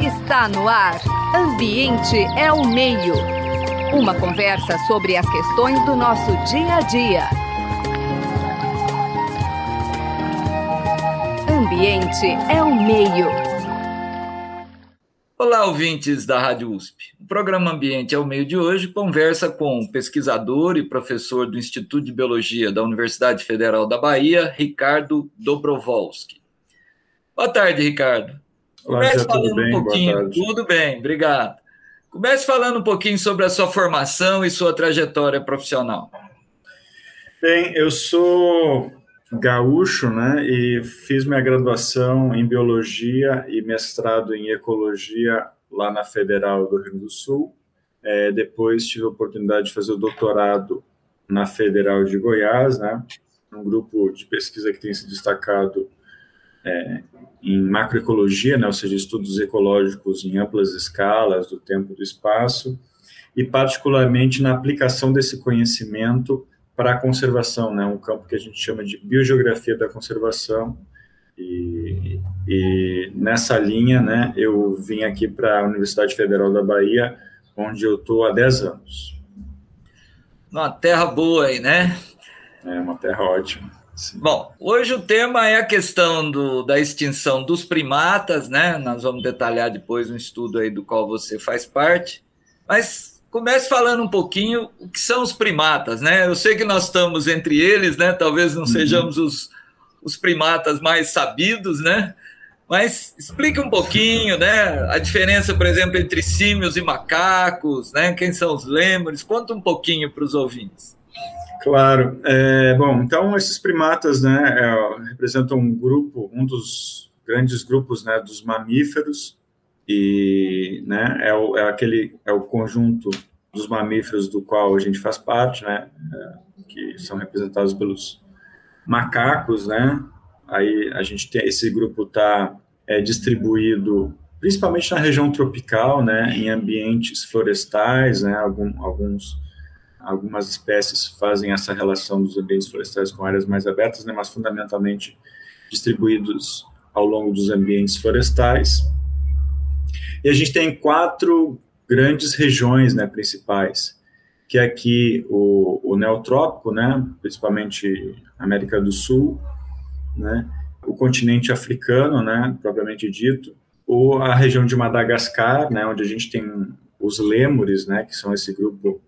Está no ar. Ambiente é o meio. Uma conversa sobre as questões do nosso dia a dia. Ambiente é o meio. Olá, ouvintes da Rádio USP. O programa Ambiente é o Meio de hoje conversa com o pesquisador e professor do Instituto de Biologia da Universidade Federal da Bahia, Ricardo Dobrovolski. Boa tarde, Ricardo. Olá, Comece falando tudo bem? um pouquinho. Tudo bem, obrigado. Comece falando um pouquinho sobre a sua formação e sua trajetória profissional. Bem, eu sou gaúcho, né, e fiz minha graduação em biologia e mestrado em ecologia lá na Federal do Rio Grande do Sul. É, depois tive a oportunidade de fazer o doutorado na Federal de Goiás, né, um grupo de pesquisa que tem se destacado é, em macroecologia, né, ou seja, estudos ecológicos em amplas escalas do tempo e do espaço, e particularmente na aplicação desse conhecimento para a conservação, né, um campo que a gente chama de biogeografia da conservação, e, e nessa linha, né, eu vim aqui para a Universidade Federal da Bahia, onde eu estou há 10 anos. Uma terra boa aí, né? É uma terra ótima. Sim. Bom, hoje o tema é a questão do, da extinção dos primatas, né? Nós vamos detalhar depois um estudo aí do qual você faz parte. Mas comece falando um pouquinho o que são os primatas, né? Eu sei que nós estamos entre eles, né? Talvez não uhum. sejamos os, os primatas mais sabidos, né? Mas explique um pouquinho, né? A diferença, por exemplo, entre símios e macacos, né? Quem são os lêmures? Conta um pouquinho para os ouvintes. Claro. É, bom, então esses primatas, né, é, representam um grupo, um dos grandes grupos, né, dos mamíferos e, né, é, o, é aquele, é o conjunto dos mamíferos do qual a gente faz parte, né, é, que são representados pelos macacos, né. Aí a gente tem esse grupo está é, distribuído principalmente na região tropical, né, em ambientes florestais, né, algum, alguns Algumas espécies fazem essa relação dos ambientes florestais com áreas mais abertas, né, mas fundamentalmente distribuídos ao longo dos ambientes florestais. E a gente tem quatro grandes regiões né, principais, que é aqui o, o neotrópico, né, principalmente América do Sul, né, o continente africano, né, propriamente dito, ou a região de Madagascar, né, onde a gente tem os lêmures, né, que são esse grupo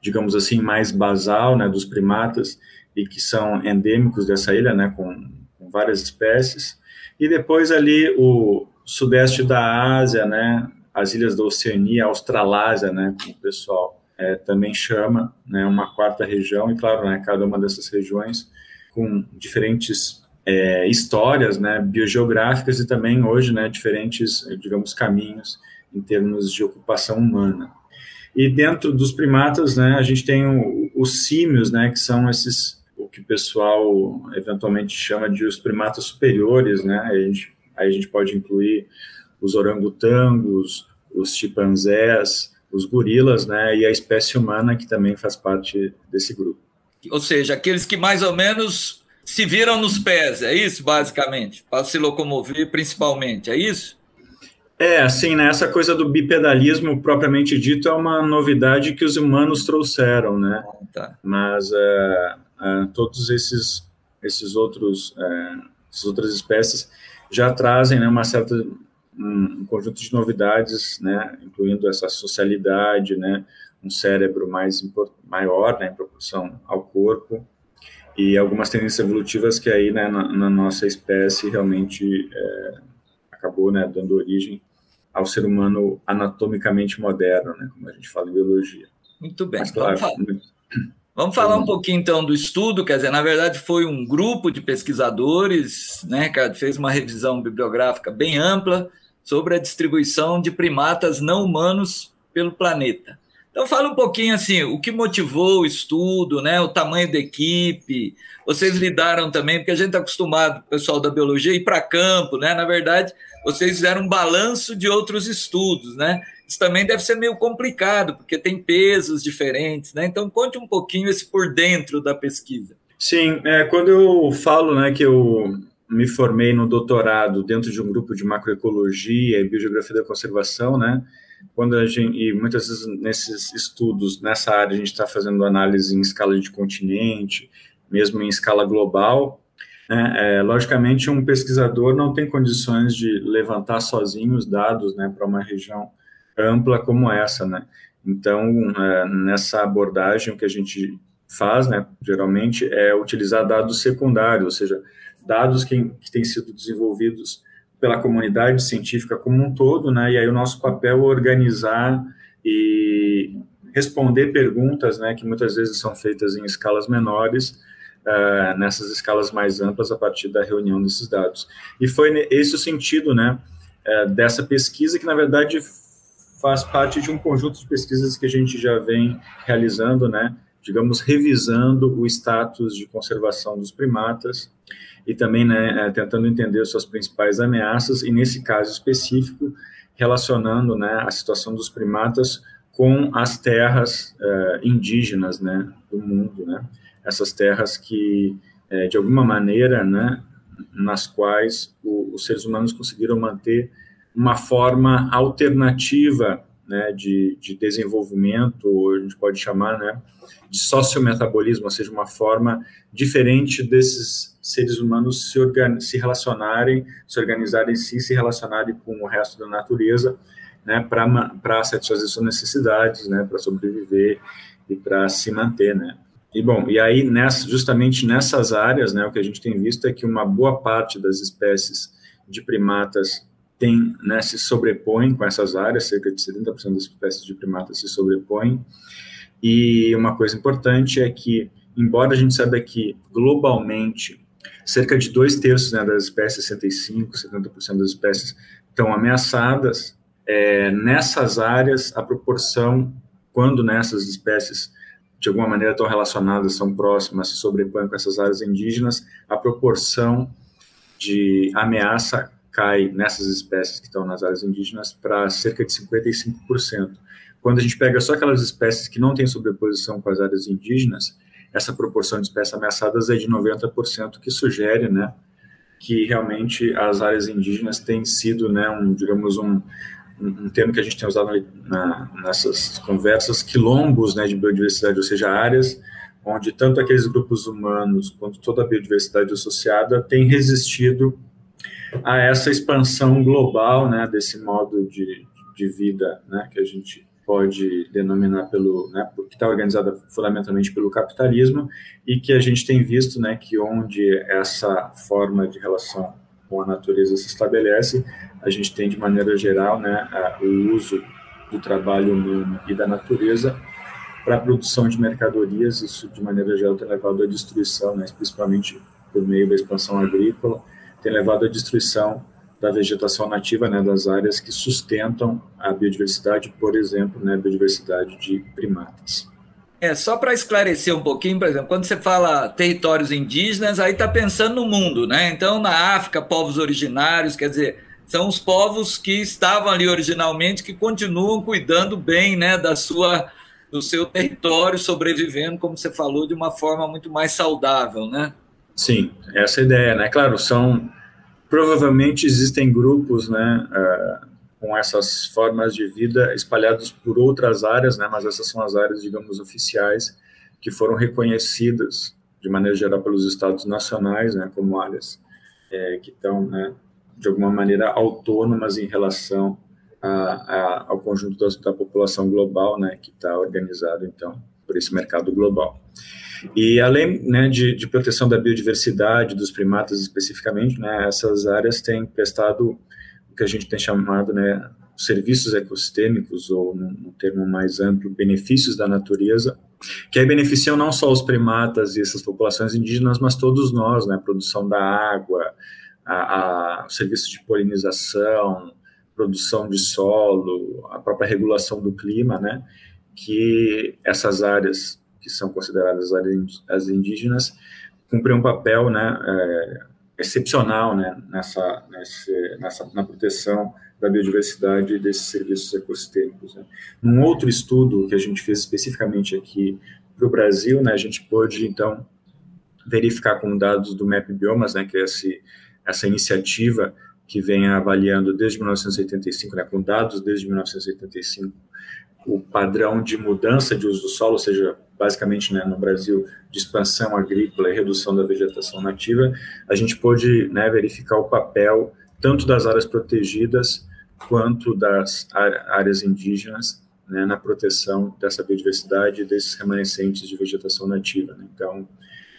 digamos assim, mais basal, né, dos primatas e que são endêmicos dessa ilha, né, com, com várias espécies. E depois ali o sudeste da Ásia, né, as ilhas da Oceania, Australásia, né, como o pessoal é, também chama, né, uma quarta região, e claro, né, cada uma dessas regiões com diferentes é, histórias, né, biogeográficas e também hoje, né, diferentes, digamos, caminhos em termos de ocupação humana. E dentro dos primatas, né, a gente tem o, os símios, né, que são esses o que o pessoal eventualmente chama de os primatas superiores, né? A gente, aí a gente pode incluir os orangotangos, os chimpanzés, os gorilas, né? E a espécie humana que também faz parte desse grupo. Ou seja, aqueles que mais ou menos se viram nos pés, é isso, basicamente, para se locomover principalmente, é isso? É, assim, né, essa coisa do bipedalismo propriamente dito é uma novidade que os humanos trouxeram, né? Ah, tá. Mas é, é, todos esses, esses outros, é, essas outras espécies já trazem né, uma certa um, um, conjunto de novidades, né, incluindo essa socialidade, né, um cérebro mais maior, né, em proporção ao corpo, e algumas tendências evolutivas que aí, né, na, na nossa espécie realmente é, acabou, né, dando origem ao ser humano anatomicamente moderno, né, como a gente fala em biologia. Muito bem. Mas, claro, vamos, falar, vamos falar um pouquinho então do estudo, quer dizer, na verdade foi um grupo de pesquisadores, né, que fez uma revisão bibliográfica bem ampla sobre a distribuição de primatas não humanos pelo planeta. Então fala um pouquinho assim, o que motivou o estudo, né, o tamanho da equipe, vocês lidaram também, porque a gente está acostumado, o pessoal da biologia, ir para campo, né, na verdade vocês fizeram um balanço de outros estudos, né? Isso também deve ser meio complicado, porque tem pesos diferentes, né? Então, conte um pouquinho esse por dentro da pesquisa. Sim, é, quando eu falo né, que eu me formei no doutorado dentro de um grupo de macroecologia e biogeografia da conservação, né? Quando a gente, e muitas vezes nesses estudos, nessa área, a gente está fazendo análise em escala de continente, mesmo em escala global. Né? É, logicamente, um pesquisador não tem condições de levantar sozinho os dados né, para uma região ampla como essa. Né? Então, é, nessa abordagem, o que a gente faz, né, geralmente, é utilizar dados secundários, ou seja, dados que, que têm sido desenvolvidos pela comunidade científica como um todo, né, e aí o nosso papel é organizar e responder perguntas, né, que muitas vezes são feitas em escalas menores, uh, nessas escalas mais amplas a partir da reunião desses dados. E foi esse o sentido, né, uh, dessa pesquisa que, na verdade, faz parte de um conjunto de pesquisas que a gente já vem realizando, né, digamos, revisando o status de conservação dos primatas e também né, é, tentando entender suas principais ameaças, e nesse caso específico, relacionando né, a situação dos primatas com as terras uh, indígenas né, do mundo, né, essas terras que, uh, de alguma maneira, né, nas quais o, os seres humanos conseguiram manter uma forma alternativa né, de, de desenvolvimento, a gente pode chamar né, de sociometabolismo, ou seja, uma forma diferente desses seres humanos se, se relacionarem, se organizarem em si, se relacionarem com o resto da natureza, né, para satisfazer suas necessidades, né, para sobreviver e para se manter, né. E bom, e aí nessa, justamente nessas áreas, né, o que a gente tem visto é que uma boa parte das espécies de primatas tem, né, se sobrepõem com essas áreas, cerca de 70% das espécies de primatas se sobrepõem. E uma coisa importante é que, embora a gente saiba que globalmente cerca de dois terços né, das espécies, 65%, 70% das espécies estão ameaçadas, é, nessas áreas a proporção, quando nessas espécies de alguma maneira estão relacionadas, são próximas, se sobrepõem com essas áreas indígenas, a proporção de ameaça cai nessas espécies que estão nas áreas indígenas para cerca de 55%. Quando a gente pega só aquelas espécies que não têm sobreposição com as áreas indígenas, essa proporção de espécies ameaçadas é de 90%, que sugere, né, que realmente as áreas indígenas têm sido, né, um, digamos, um, um termo que a gente tem usado na, nessas conversas, quilombos, né, de biodiversidade, ou seja, áreas onde tanto aqueles grupos humanos quanto toda a biodiversidade associada tem resistido a essa expansão global, né, desse modo de, de vida, né, que a gente pode denominar pelo, né, que está organizada fundamentalmente pelo capitalismo e que a gente tem visto, né, que onde essa forma de relação com a natureza se estabelece, a gente tem de maneira geral, né, o uso do trabalho humano e da natureza para a produção de mercadorias, isso de maneira geral tem levado à destruição, né, principalmente por meio da expansão agrícola, tem levado à destruição da vegetação nativa, né, das áreas que sustentam a biodiversidade, por exemplo, né, a biodiversidade de primatas. É, só para esclarecer um pouquinho, por exemplo, quando você fala territórios indígenas, aí está pensando no mundo, né? Então, na África, povos originários, quer dizer, são os povos que estavam ali originalmente, que continuam cuidando bem, né, da sua, do seu território, sobrevivendo, como você falou, de uma forma muito mais saudável, né? Sim, essa é a ideia, né? Claro, são provavelmente existem grupos, né, uh, com essas formas de vida espalhados por outras áreas, né? Mas essas são as áreas, digamos, oficiais que foram reconhecidas de maneira geral pelos estados nacionais, né, como áreas é, que estão, né, de alguma maneira autônomas em relação a, a, ao conjunto da, da população global, né, que está organizado então por esse mercado global. E além né, de, de, proteção da biodiversidade, dos primatas especificamente, né, essas áreas têm prestado o que a gente tem chamado né, serviços ecossistêmicos, ou num termo mais amplo, benefícios da natureza, que aí beneficiam não só os primatas e essas populações indígenas, mas todos nós, né, a produção da água, a, a, o serviço de polinização, produção de solo, a própria regulação do clima, né, que essas áreas que são consideradas as indígenas, cumprem um papel né, é, excepcional né, nessa, nessa, na proteção da biodiversidade e desses serviços ecossistêmicos. Né. Num outro estudo que a gente fez especificamente aqui para o Brasil, né, a gente pôde, então, verificar com dados do MAP Biomas, né, que é esse, essa iniciativa que vem avaliando desde 1985, né, com dados desde 1985, o padrão de mudança de uso do solo, ou seja, basicamente né, no Brasil, de expansão agrícola e redução da vegetação nativa, a gente pôde né, verificar o papel tanto das áreas protegidas quanto das áreas indígenas né, na proteção dessa biodiversidade e desses remanescentes de vegetação nativa. Né? Então,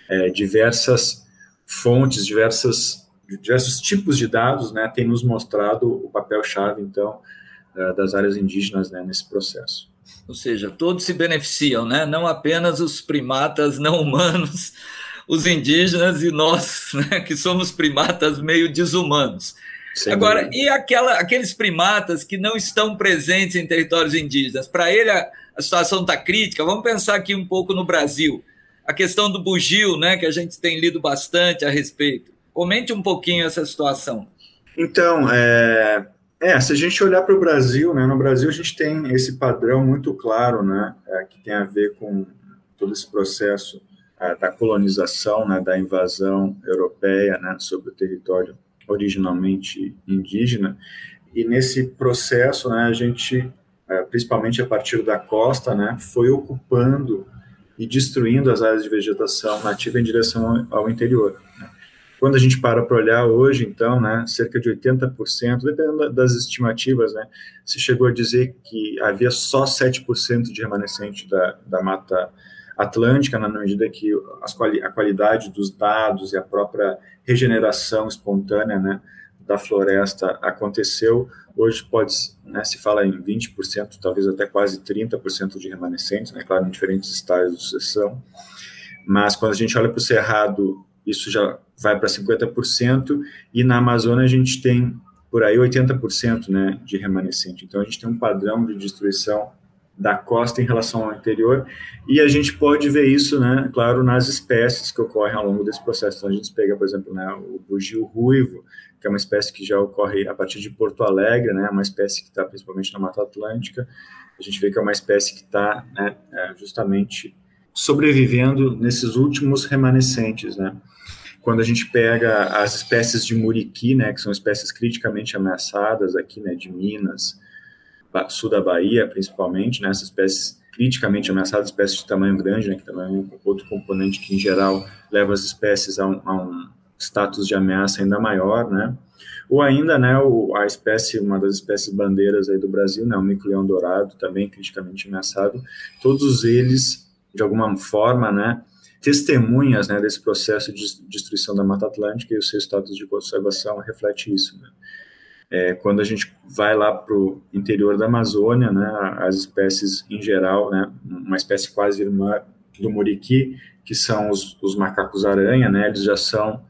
é, diversas fontes, diversas, diversos tipos de dados né, têm nos mostrado o papel-chave, então, é, das áreas indígenas né, nesse processo. Ou seja, todos se beneficiam, né? não apenas os primatas não humanos, os indígenas e nós, né, que somos primatas meio desumanos. Sem Agora, e aquela, aqueles primatas que não estão presentes em territórios indígenas? Para ele, a, a situação está crítica. Vamos pensar aqui um pouco no Brasil. A questão do bugio, né, que a gente tem lido bastante a respeito. Comente um pouquinho essa situação. Então, é, é se a gente olhar para o Brasil, né, no Brasil a gente tem esse padrão muito claro, né, é, que tem a ver com todo esse processo é, da colonização, né, da invasão europeia né, sobre o território originalmente indígena, e nesse processo, né, a gente, é, principalmente a partir da costa, né, foi ocupando e destruindo as áreas de vegetação nativa em direção ao interior. Né. Quando a gente para para olhar hoje, então, né, cerca de 80%, dependendo das estimativas, né, se chegou a dizer que havia só 7% de remanescente da, da mata atlântica, na medida que as, a qualidade dos dados e a própria regeneração espontânea né, da floresta aconteceu. Hoje pode, né, se fala em 20%, talvez até quase 30% de remanescentes, né, claro, em diferentes estágios de sucessão. Mas quando a gente olha para o Cerrado, isso já vai para 50%, e na Amazônia a gente tem por aí 80% né, de remanescente. Então a gente tem um padrão de destruição da costa em relação ao interior, e a gente pode ver isso, né, claro, nas espécies que ocorrem ao longo desse processo. Então, a gente pega, por exemplo, né, o bugio ruivo, que é uma espécie que já ocorre a partir de Porto Alegre, né, uma espécie que está principalmente na Mata Atlântica, a gente vê que é uma espécie que está né, é, justamente sobrevivendo nesses últimos remanescentes, né. Quando a gente pega as espécies de muriqui, né, que são espécies criticamente ameaçadas aqui, né, de Minas, sul da Bahia, principalmente, né, essas espécies criticamente ameaçadas, espécies de tamanho grande, né, que também é um outro componente que, em geral, leva as espécies a um, a um status de ameaça ainda maior, né, ou ainda, né, o, a espécie, uma das espécies bandeiras aí do Brasil, né, o mico-leão dourado, também criticamente ameaçado, todos eles, de alguma forma, né, testemunhas, né, desse processo de destruição da Mata Atlântica e o seu status de conservação reflete isso, né. É, quando a gente vai lá para o interior da Amazônia, né, as espécies em geral, né, uma espécie quase irmã do muriqui, que são os, os macacos-aranha, né, eles já são,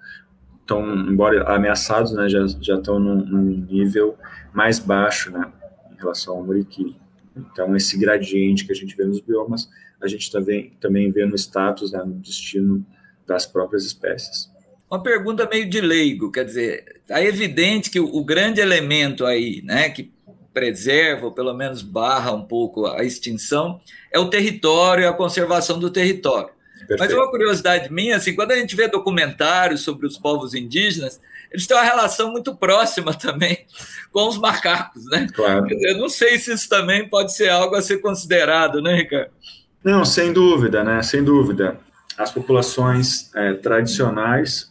tão, embora ameaçados, né, já, já estão num, num nível mais baixo né, em relação ao muriqui. Então, esse gradiente que a gente vê nos biomas, a gente também, também vê no status, né, no destino das próprias espécies. Uma pergunta meio de leigo, quer dizer, é evidente que o, o grande elemento aí, né, que preserva, ou pelo menos barra um pouco a extinção, é o território e a conservação do território. Perfeito. Mas uma curiosidade minha, assim, quando a gente vê documentários sobre os povos indígenas, eles têm uma relação muito próxima também com os macacos, né? Claro. Eu não sei se isso também pode ser algo a ser considerado, né, Ricardo? Não, sem dúvida, né? Sem dúvida. As populações é, tradicionais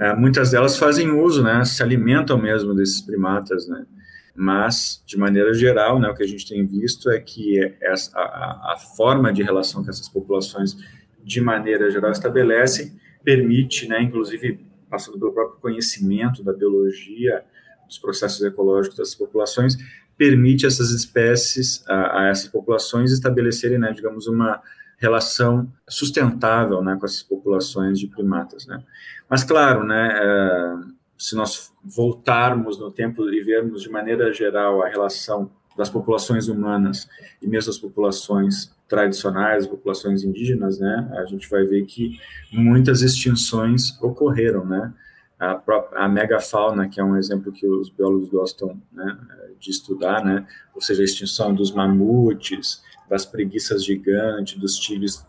é, muitas delas fazem uso, né, se alimentam mesmo desses primatas, né, mas, de maneira geral, né, o que a gente tem visto é que essa, a, a forma de relação que essas populações, de maneira geral, estabelecem, permite, né, inclusive, passando pelo próprio conhecimento da biologia, dos processos ecológicos dessas populações, permite essas espécies, a, a essas populações estabelecerem, né, digamos, uma relação sustentável né, com essas populações de primatas. Né. Mas, claro, né, é, se nós voltarmos no tempo e vermos de maneira geral a relação das populações humanas e mesmo as populações tradicionais, populações indígenas, né, a gente vai ver que muitas extinções ocorreram, né, a, própria, a megafauna, que é um exemplo que os biólogos gostam né, de estudar, né, ou seja, a extinção dos mamutes, das preguiças gigantes, dos tigres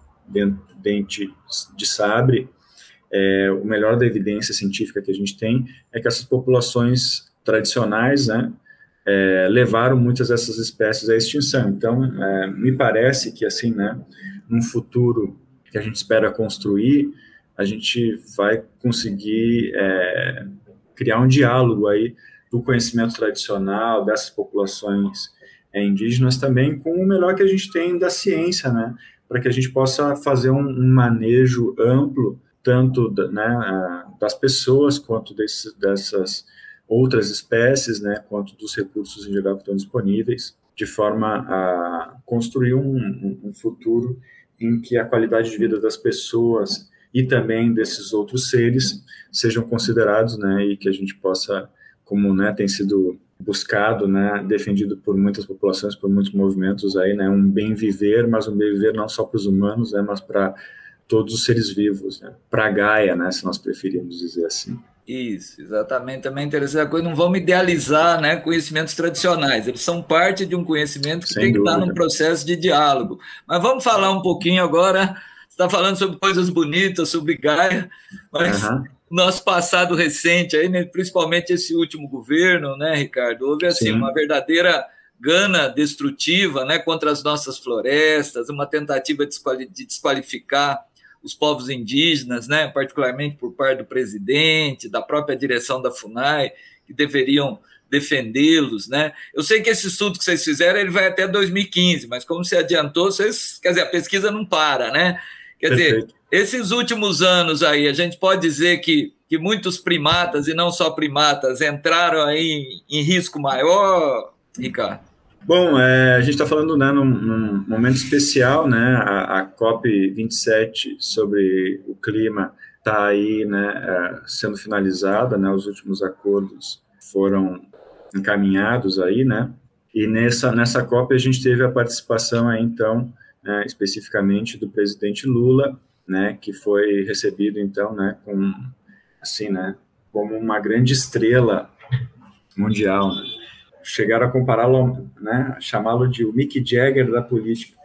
dente de sabre, é, o melhor da evidência científica que a gente tem é que essas populações tradicionais, né, é, levaram muitas dessas espécies à extinção. Então, é, me parece que, assim, né, num futuro que a gente espera construir, a gente vai conseguir é, criar um diálogo aí do conhecimento tradicional dessas populações é, indígenas também com o melhor que a gente tem da ciência, né, para que a gente possa fazer um, um manejo amplo tanto né, das pessoas quanto desse, dessas outras espécies, né, quanto dos recursos em geral que estão disponíveis, de forma a construir um, um futuro em que a qualidade de vida das pessoas e também desses outros seres sejam considerados, né, e que a gente possa, como, né, tem sido buscado, né, defendido por muitas populações, por muitos movimentos aí, né, um bem viver, mas um bem viver não só para os humanos, né, mas para todos os seres vivos, né, para a Gaia, né, se nós preferirmos dizer assim. Isso, exatamente. Também é interessante a coisa, não vamos idealizar né, conhecimentos tradicionais, eles são parte de um conhecimento que Sem tem que estar num processo de diálogo. Mas vamos falar um pouquinho agora, está falando sobre coisas bonitas, sobre Gaia, mas uhum. nosso passado recente, aí, né, principalmente esse último governo, né, Ricardo, houve assim, Sim. uma verdadeira gana destrutiva né, contra as nossas florestas, uma tentativa de desqualificar os povos indígenas, né, particularmente por parte do presidente, da própria direção da FUNAI, que deveriam defendê-los, né? Eu sei que esse estudo que vocês fizeram ele vai até 2015, mas como se adiantou, vocês, quer dizer, a pesquisa não para, né? Quer Perfeito. dizer, esses últimos anos aí, a gente pode dizer que, que muitos primatas e não só primatas entraram aí em, em risco maior, Ricardo? Bom, é, a gente está falando né, num, num, momento especial, né? A, a COP27 sobre o clima está aí, né, é, sendo finalizada, né? Os últimos acordos foram encaminhados aí, né? E nessa nessa COP a gente teve a participação aí, então, né, especificamente do presidente Lula, né? Que foi recebido então, né? Com assim, né? Como uma grande estrela mundial. Né? chegaram a compará-lo, né, chamá-lo de o Mick Jagger da política,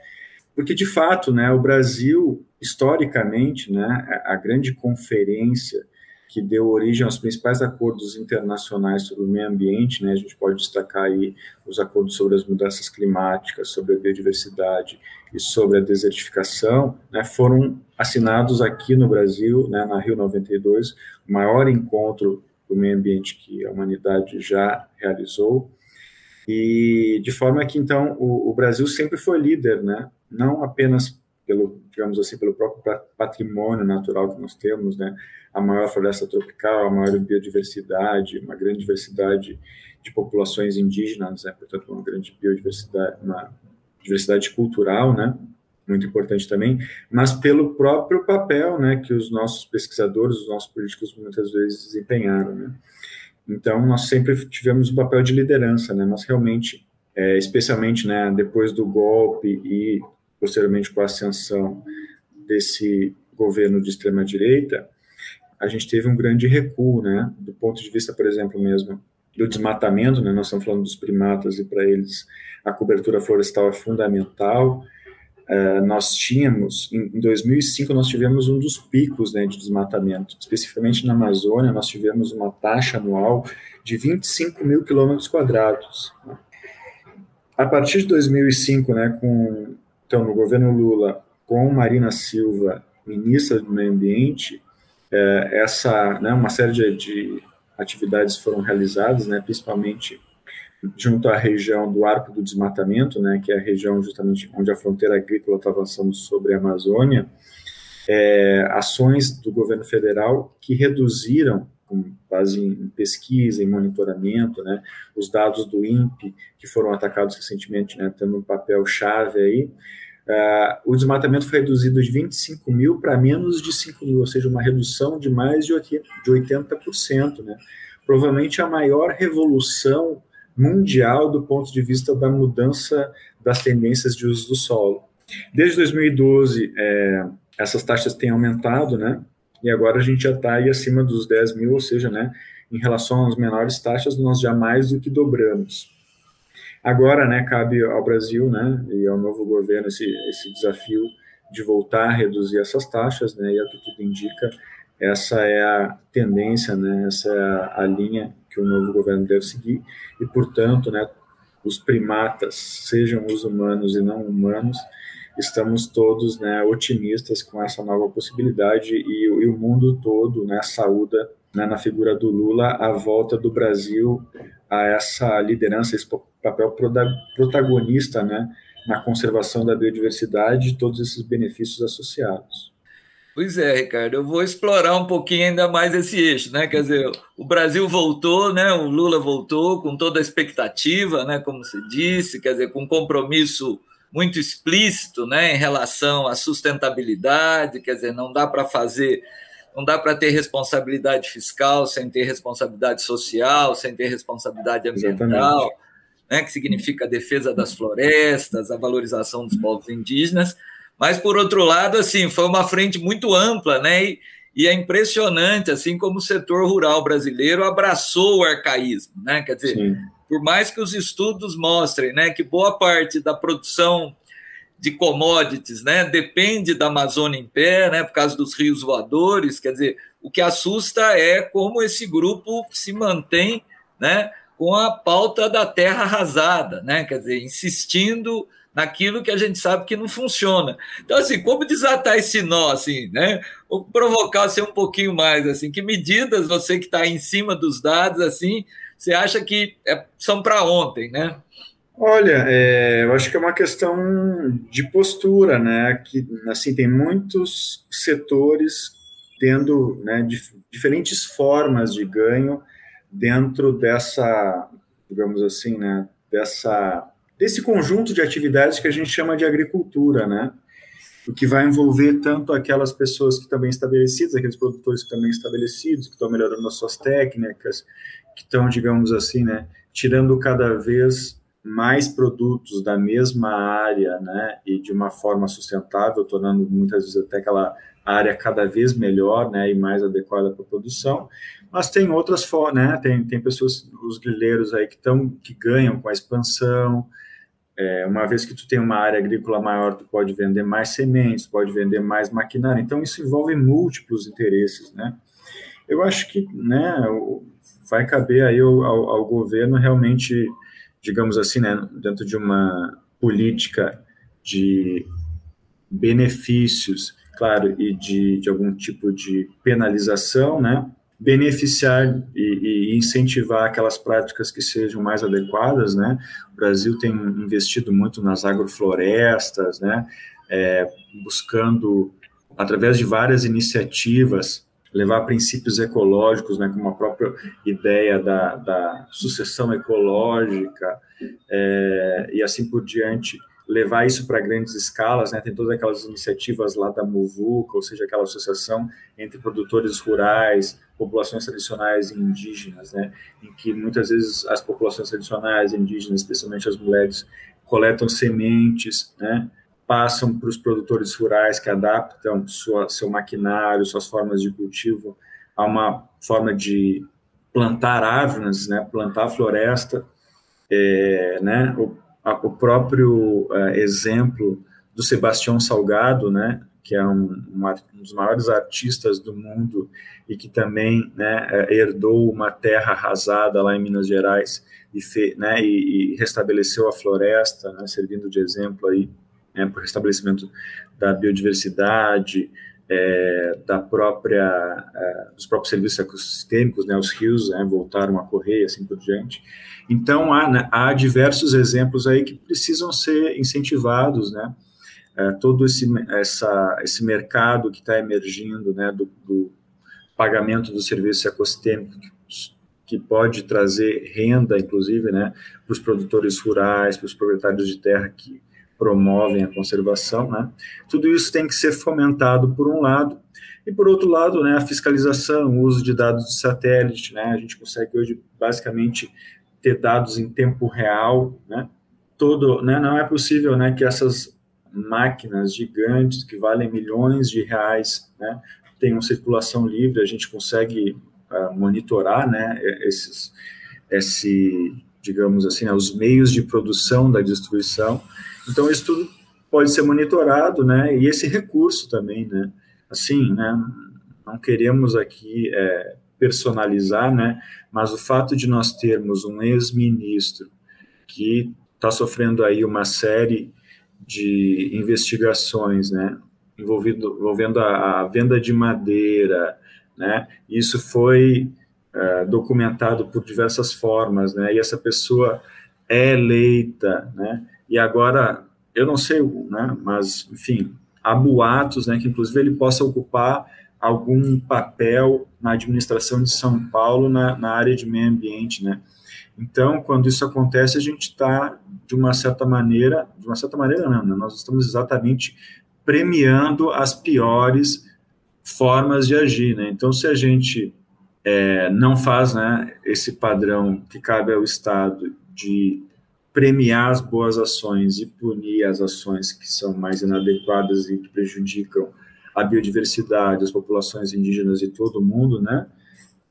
porque de fato, né, o Brasil historicamente, né, a grande conferência que deu origem aos principais acordos internacionais sobre o meio ambiente, né, a gente pode destacar aí os acordos sobre as mudanças climáticas, sobre a biodiversidade e sobre a desertificação, né, foram assinados aqui no Brasil, né, na Rio 92, o maior encontro do meio ambiente que a humanidade já realizou, e de forma que, então, o, o, Brasil sempre foi líder, né? Não apenas pelo, digamos assim, pelo próprio patrimônio natural que nós temos, né? A maior floresta tropical, a maior biodiversidade, uma grande diversidade de populações indígenas, né? Portanto, uma grande biodiversidade, uma diversidade cultural, né? Muito importante também, mas pelo próprio papel, né? Que os nossos pesquisadores, os nossos políticos muitas vezes desempenharam, né? Então, nós sempre tivemos um papel de liderança, né? Nós realmente, é, especialmente, né, depois do golpe e posteriormente com a ascensão desse governo de extrema direita, a gente teve um grande recuo, né? Do ponto de vista, por exemplo, mesmo do desmatamento, né? Nós estamos falando dos primatas e para eles a cobertura florestal é fundamental. Uh, nós tínhamos, em, 2005, nós tivemos um dos picos né, de desmatamento, especificamente na Amazônia, nós tivemos uma taxa anual de 25 mil quilômetros quadrados. Né. A partir de 2005, né, com, então, no governo Lula, com Marina Silva, ministra do Meio Ambiente, é, essa, né, uma série de, de atividades foram realizadas, né, principalmente junto à região do Arco do Desmatamento, né, que é a região justamente onde a fronteira agrícola está avançando sobre a Amazônia, é, ações do governo federal que reduziram, com base em pesquisa, em monitoramento, né, os dados do INPE, que foram atacados recentemente, né, tendo um papel chave aí, uh, o desmatamento foi reduzido de 25 mil para menos de 5 mil, ou seja, uma redução de mais de 80%, né, provavelmente a maior revolução mundial do ponto de vista da mudança das tendências de uso do solo. Desde 2012, é, essas taxas têm aumentado, né? E agora a gente já está aí acima dos 10 mil, ou seja, né, em relação às menores taxas, nós já mais do que dobramos. Agora, né, cabe ao Brasil, né, e ao novo governo esse, esse desafio de voltar a reduzir essas taxas, né, e é o que tudo indica, essa é a tendência, né? Essa é a, a linha que o novo governo deve seguir e, portanto, né? Os primatas, sejam os humanos e não humanos, estamos todos né, otimistas com essa nova possibilidade e, e o mundo todo né, saúda né, na figura do Lula a volta do Brasil a essa liderança, esse papel protagonista né, na conservação da biodiversidade e todos esses benefícios associados. Pois é, Ricardo, eu vou explorar um pouquinho ainda mais esse eixo, né? Quer dizer, o Brasil voltou, né? O Lula voltou com toda a expectativa, né? Como você disse, quer dizer, com compromisso muito explícito, né? Em relação à sustentabilidade, quer dizer, não dá para fazer não dá para ter responsabilidade fiscal sem ter responsabilidade social, sem ter responsabilidade ambiental, né, que significa a defesa das florestas, a valorização dos povos indígenas. Mas, por outro lado, assim, foi uma frente muito ampla, né? E, e é impressionante, assim, como o setor rural brasileiro abraçou o arcaísmo, né? Quer dizer, Sim. Por mais que os estudos mostrem né, que boa parte da produção de commodities, né? Depende da Amazônia em pé, né? Por causa dos rios voadores. Quer dizer, o que assusta é como esse grupo se mantém, né? Com a pauta da terra arrasada, né? Quer dizer, insistindo naquilo que a gente sabe que não funciona. Então, assim, como desatar esse nó, assim, né? Ou provocar ser um pouquinho mais, assim, que medidas você que está em cima dos dados, assim, você acha que é, são para ontem, né? Olha, é, eu acho que é uma questão de postura, né? Que assim tem muitos setores tendo né, dif diferentes formas de ganho dentro dessa, digamos assim, né? Dessa desse conjunto de atividades que a gente chama de agricultura, né? O que vai envolver tanto aquelas pessoas que bem estabelecidas, aqueles produtores que bem estabelecidos, que estão melhorando as suas técnicas, que estão, digamos assim, né, tirando cada vez mais produtos da mesma área, né, e de uma forma sustentável, tornando muitas vezes até aquela área cada vez melhor, né, e mais adequada para a produção. Mas tem outras formas, né, tem, tem pessoas, os grileiros aí que estão, que ganham com a expansão, é, uma vez que tu tem uma área agrícola maior, tu pode vender mais sementes, pode vender mais maquinário, então isso envolve múltiplos interesses, né. Eu acho que, né, vai caber aí ao, ao, ao governo realmente digamos assim, né, dentro de uma política de benefícios, claro, e de, de algum tipo de penalização, né, beneficiar e, e, incentivar aquelas práticas que sejam mais adequadas, né? O Brasil tem investido muito nas agroflorestas, né? É, buscando através de várias iniciativas levar princípios ecológicos, né, como a própria ideia da, da sucessão ecológica é, e assim por diante, levar isso para grandes escalas, né, tem todas aquelas iniciativas lá da MUVUCA, ou seja, aquela associação entre produtores rurais, populações tradicionais e indígenas, né, em que muitas vezes as populações tradicionais indígenas, especialmente as mulheres, coletam sementes, né, passam para os produtores rurais que adaptam sua, seu maquinário, suas formas de cultivo a uma forma de plantar árvores, né, plantar floresta, é, né, o, a, o próprio é, exemplo do Sebastião Salgado, né, que é um, um, dos maiores artistas do mundo e que também né, é, herdou uma terra arrasada lá em Minas Gerais e, fe, né, e, e restabeleceu a floresta, né, servindo de exemplo aí né, para o restabelecimento da biodiversidade, é, da própria, é, dos próprios serviços ecossistêmicos, né, os rios né, voltaram a correr e assim por diante. Então, há, né, há diversos exemplos aí que precisam ser incentivados, né, é, todo esse, essa, esse mercado que está emergindo, né, do, do pagamento dos serviços ecossistêmicos, que pode trazer renda, inclusive, né, para os produtores rurais, para os proprietários de terra que promovem a conservação, né? Tudo isso tem que ser fomentado por um lado e por outro lado, né, a fiscalização, o uso de dados de satélite, né? A gente consegue hoje basicamente ter dados em tempo real, né? Todo, né, não é possível, né, que essas máquinas gigantes que valem milhões de reais, né, tenham circulação livre, a gente consegue uh, monitorar, né, esses esse digamos assim, né, os meios de produção da destruição então, isso tudo pode ser monitorado, né? E esse recurso também, né? Assim, né? não queremos aqui é, personalizar, né? Mas o fato de nós termos um ex-ministro que está sofrendo aí uma série de investigações, né? Envolvido, envolvendo a, a venda de madeira, né? Isso foi uh, documentado por diversas formas, né? E essa pessoa é eleita, né? E agora eu não sei, né? Mas enfim, há boatos, né? Que inclusive ele possa ocupar algum papel na administração de São Paulo na, na área de meio ambiente, né? Então, quando isso acontece, a gente está, de uma certa maneira, de uma certa maneira não, né? nós estamos exatamente premiando as piores formas de agir, né? Então, se a gente é, não faz, né, esse padrão que cabe ao Estado de premiar as boas ações e punir as ações que são mais inadequadas e que prejudicam a biodiversidade, as populações indígenas e todo mundo, né?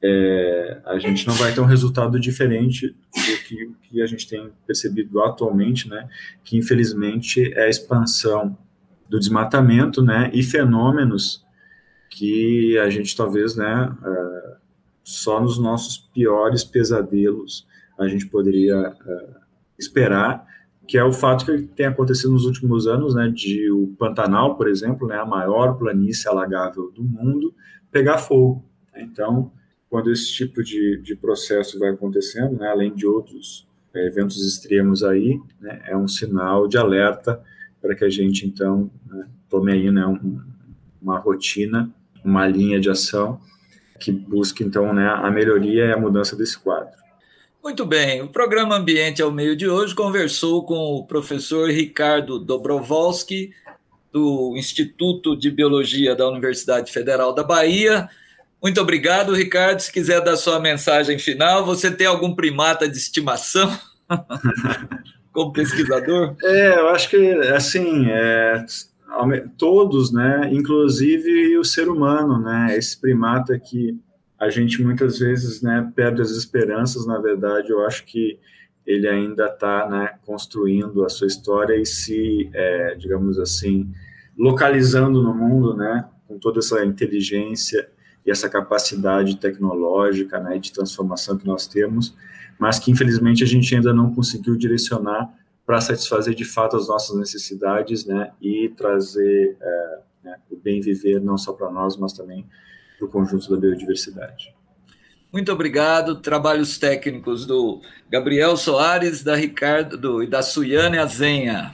É, a gente não vai ter um resultado diferente do que, que a gente tem percebido atualmente, né? Que infelizmente é a expansão do desmatamento, né? E fenômenos que a gente talvez, né? É, só nos nossos piores pesadelos a gente poderia é, esperar que é o fato que tem acontecido nos últimos anos, né, de o Pantanal, por exemplo, né, a maior planície alagável do mundo, pegar fogo. Então, quando esse tipo de, de processo vai acontecendo, né, além de outros é, eventos extremos aí, né, é um sinal de alerta para que a gente, então, né, tome aí né, um, uma rotina, uma linha de ação que busque, então, né, a melhoria e a mudança desse quadro. Muito bem, o programa Ambiente ao Meio de hoje conversou com o professor Ricardo Dobrovolski, do Instituto de Biologia da Universidade Federal da Bahia. Muito obrigado, Ricardo. Se quiser dar sua mensagem final, você tem algum primata de estimação como pesquisador? É, eu acho que, assim, é, todos, né, inclusive o ser humano, né, esse primata que a gente muitas vezes né, perde as esperanças, na verdade, eu acho que ele ainda está né, construindo a sua história e se, é, digamos assim, localizando no mundo, né, com toda essa inteligência e essa capacidade tecnológica né, de transformação que nós temos, mas que infelizmente a gente ainda não conseguiu direcionar para satisfazer de fato as nossas necessidades né, e trazer é, né, o bem viver não só para nós, mas também para o conjunto da biodiversidade. Muito obrigado. Trabalhos técnicos do Gabriel Soares, da Ricardo do, e da Suiane Azenha.